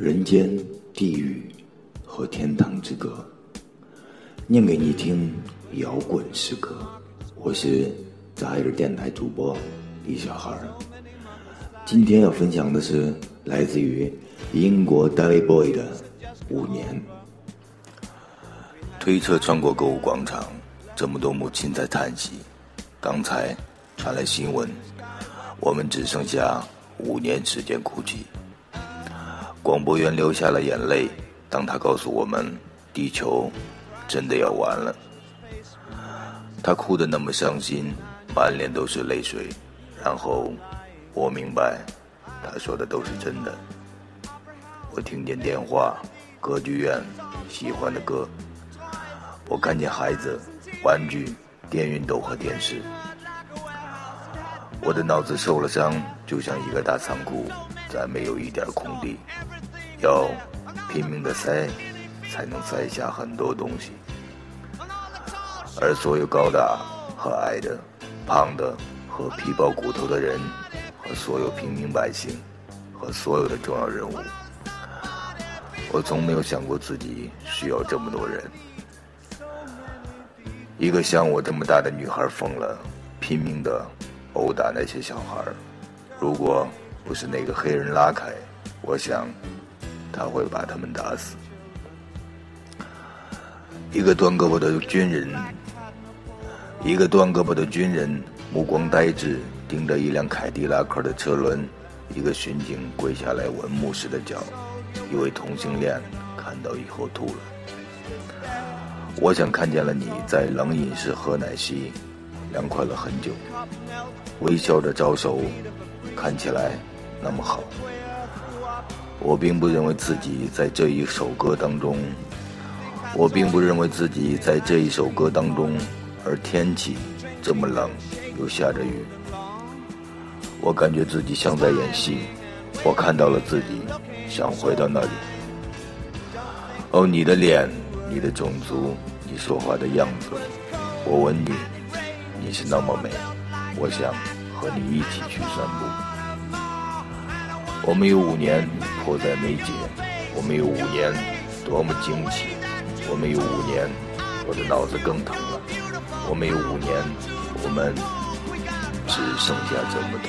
人间、地狱和天堂之歌，念给你听摇滚诗歌。我是杂音电台主播李小孩。今天要分享的是来自于英国 David Boy 的《五年》。推车穿过购物广场，这么多母亲在叹息。刚才传来新闻，我们只剩下五年时间哭泣。广播员流下了眼泪，当他告诉我们，地球真的要完了。他哭得那么伤心，满脸都是泪水。然后，我明白，他说的都是真的。我听见电话、歌剧院、喜欢的歌，我看见孩子、玩具、电熨斗和电视。我的脑子受了伤，就像一个大仓库。再没有一点空地，要拼命的塞，才能塞下很多东西。而所有高大和矮的、胖的和皮包骨头的人，和所有平民百姓，和所有的重要人物，我从没有想过自己需要这么多人。一个像我这么大的女孩疯了，拼命的殴打那些小孩。如果。不是那个黑人拉开，我想他会把他们打死。一个断胳膊的军人，一个断胳膊的军人，目光呆滞，盯着一辆凯迪拉克的车轮。一个巡警跪下来闻牧师的脚。一位同性恋看到以后吐了。我想看见了你在冷饮室喝奶昔，凉快了很久，微笑着招手，看起来。那么好，我并不认为自己在这一首歌当中，我并不认为自己在这一首歌当中，而天气这么冷，又下着雨，我感觉自己像在演戏，我看到了自己，想回到那里。哦，你的脸，你的种族，你说话的样子，我吻你，你是那么美，我想和你一起去散步。我们有五年迫在眉睫，我们有五年多么惊奇，我们有五年我的脑子更疼了，我们有五年，我们只剩下这么多。